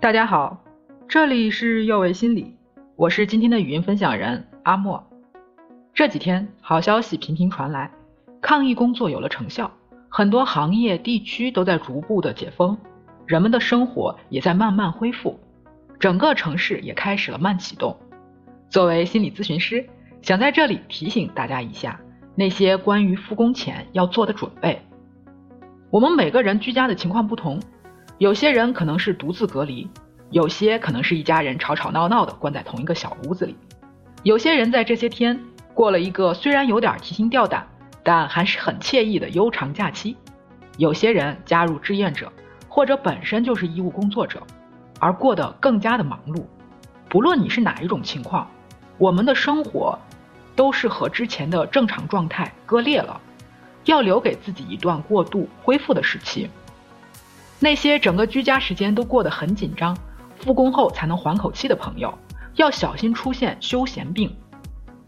大家好，这里是幼为心理，我是今天的语音分享人阿莫。这几天好消息频频传来，抗疫工作有了成效，很多行业地区都在逐步的解封，人们的生活也在慢慢恢复，整个城市也开始了慢启动。作为心理咨询师，想在这里提醒大家一下，那些关于复工前要做的准备。我们每个人居家的情况不同。有些人可能是独自隔离，有些可能是一家人吵吵闹闹的关在同一个小屋子里，有些人在这些天过了一个虽然有点提心吊胆，但还是很惬意的悠长假期，有些人加入志愿者或者本身就是医务工作者，而过得更加的忙碌。不论你是哪一种情况，我们的生活都是和之前的正常状态割裂了，要留给自己一段过渡恢复的时期。那些整个居家时间都过得很紧张，复工后才能缓口气的朋友，要小心出现休闲病。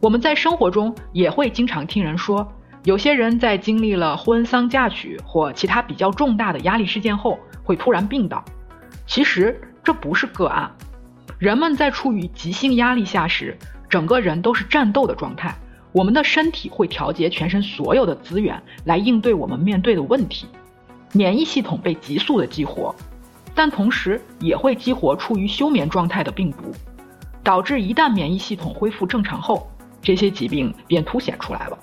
我们在生活中也会经常听人说，有些人在经历了婚丧嫁娶或其他比较重大的压力事件后，会突然病倒。其实这不是个案，人们在处于急性压力下时，整个人都是战斗的状态，我们的身体会调节全身所有的资源来应对我们面对的问题。免疫系统被急速的激活，但同时也会激活处于休眠状态的病毒，导致一旦免疫系统恢复正常后，这些疾病便凸显出来了。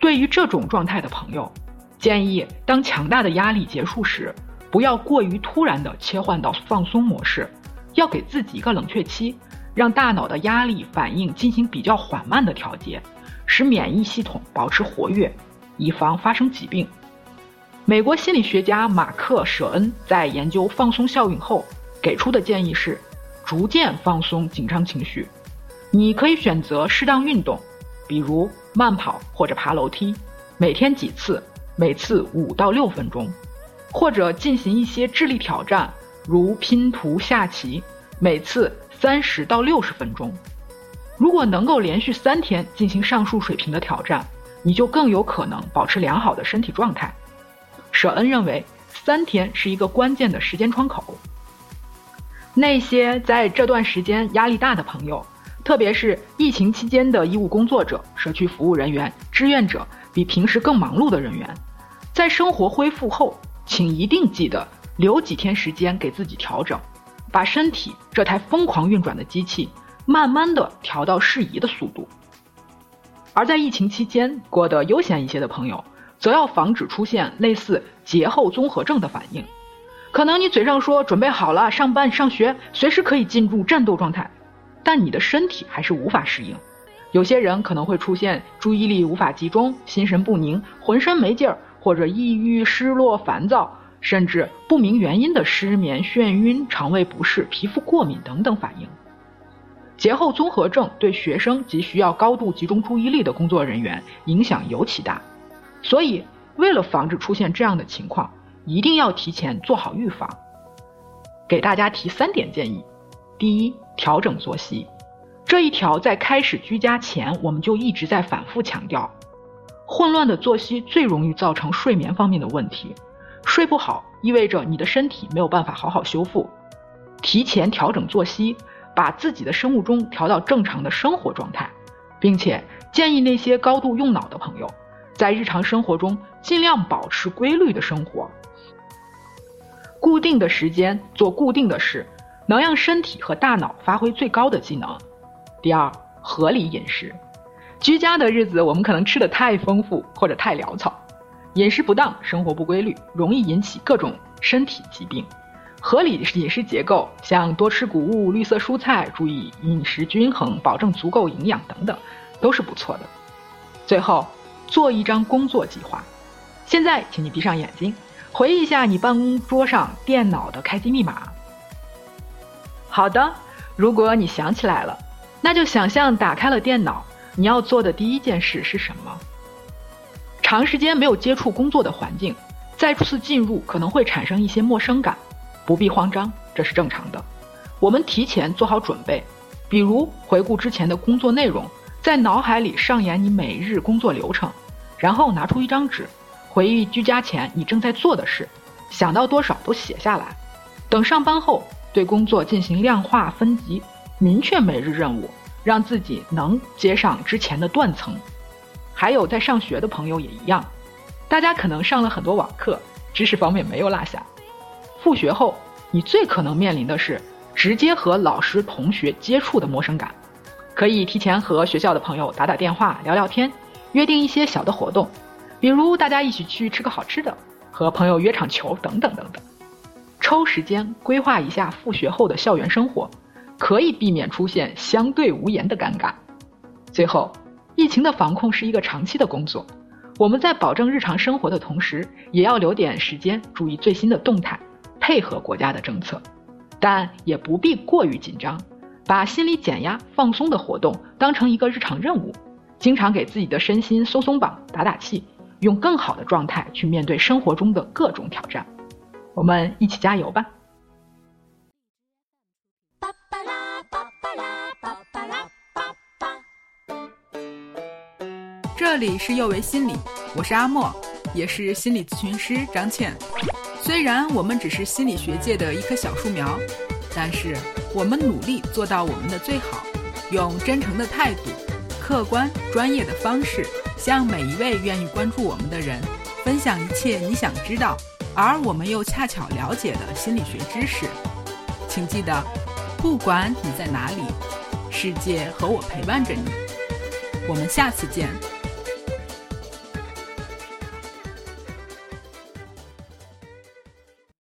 对于这种状态的朋友，建议当强大的压力结束时，不要过于突然的切换到放松模式，要给自己一个冷却期，让大脑的压力反应进行比较缓慢的调节，使免疫系统保持活跃，以防发生疾病。美国心理学家马克·舍恩在研究放松效应后给出的建议是：逐渐放松紧张情绪。你可以选择适当运动，比如慢跑或者爬楼梯，每天几次，每次五到六分钟；或者进行一些智力挑战，如拼图、下棋，每次三十到六十分钟。如果能够连续三天进行上述水平的挑战，你就更有可能保持良好的身体状态。舍恩认为，三天是一个关键的时间窗口。那些在这段时间压力大的朋友，特别是疫情期间的医务工作者、社区服务人员、志愿者，比平时更忙碌的人员，在生活恢复后，请一定记得留几天时间给自己调整，把身体这台疯狂运转的机器，慢慢的调到适宜的速度。而在疫情期间过得悠闲一些的朋友。则要防止出现类似节后综合症的反应，可能你嘴上说准备好了上班上学，随时可以进入战斗状态，但你的身体还是无法适应。有些人可能会出现注意力无法集中、心神不宁、浑身没劲儿，或者抑郁、失落、烦躁，甚至不明原因的失眠、眩晕、肠胃不适、皮肤过敏等等反应。节后综合症对学生及需要高度集中注意力的工作人员影响尤其大。所以，为了防止出现这样的情况，一定要提前做好预防。给大家提三点建议：第一，调整作息。这一条在开始居家前我们就一直在反复强调。混乱的作息最容易造成睡眠方面的问题，睡不好意味着你的身体没有办法好好修复。提前调整作息，把自己的生物钟调到正常的生活状态，并且建议那些高度用脑的朋友。在日常生活中，尽量保持规律的生活，固定的时间做固定的事，能让身体和大脑发挥最高的技能。第二，合理饮食。居家的日子，我们可能吃的太丰富或者太潦草，饮食不当，生活不规律，容易引起各种身体疾病。合理饮食结构，像多吃谷物、绿色蔬菜，注意饮食均衡，保证足够营养等等，都是不错的。最后。做一张工作计划。现在，请你闭上眼睛，回忆一下你办公桌上电脑的开机密码。好的，如果你想起来了，那就想象打开了电脑，你要做的第一件事是什么？长时间没有接触工作的环境，再次进入可能会产生一些陌生感，不必慌张，这是正常的。我们提前做好准备，比如回顾之前的工作内容，在脑海里上演你每日工作流程。然后拿出一张纸，回忆居家前你正在做的事，想到多少都写下来。等上班后，对工作进行量化分级，明确每日任务，让自己能接上之前的断层。还有在上学的朋友也一样，大家可能上了很多网课，知识方面没有落下。复学后，你最可能面临的是直接和老师、同学接触的陌生感。可以提前和学校的朋友打打电话、聊聊天，约定一些小的活动，比如大家一起去吃个好吃的，和朋友约场球等等等等。抽时间规划一下复学后的校园生活，可以避免出现相对无言的尴尬。最后，疫情的防控是一个长期的工作，我们在保证日常生活的同时，也要留点时间注意最新的动态，配合国家的政策，但也不必过于紧张。把心理减压、放松的活动当成一个日常任务，经常给自己的身心松松绑、打打气，用更好的状态去面对生活中的各种挑战。我们一起加油吧！这里是幼为心理，我是阿莫，也是心理咨询师张倩。虽然我们只是心理学界的一棵小树苗。但是，我们努力做到我们的最好，用真诚的态度、客观专业的方式，向每一位愿意关注我们的人分享一切你想知道，而我们又恰巧了解的心理学知识。请记得，不管你在哪里，世界和我陪伴着你。我们下次见。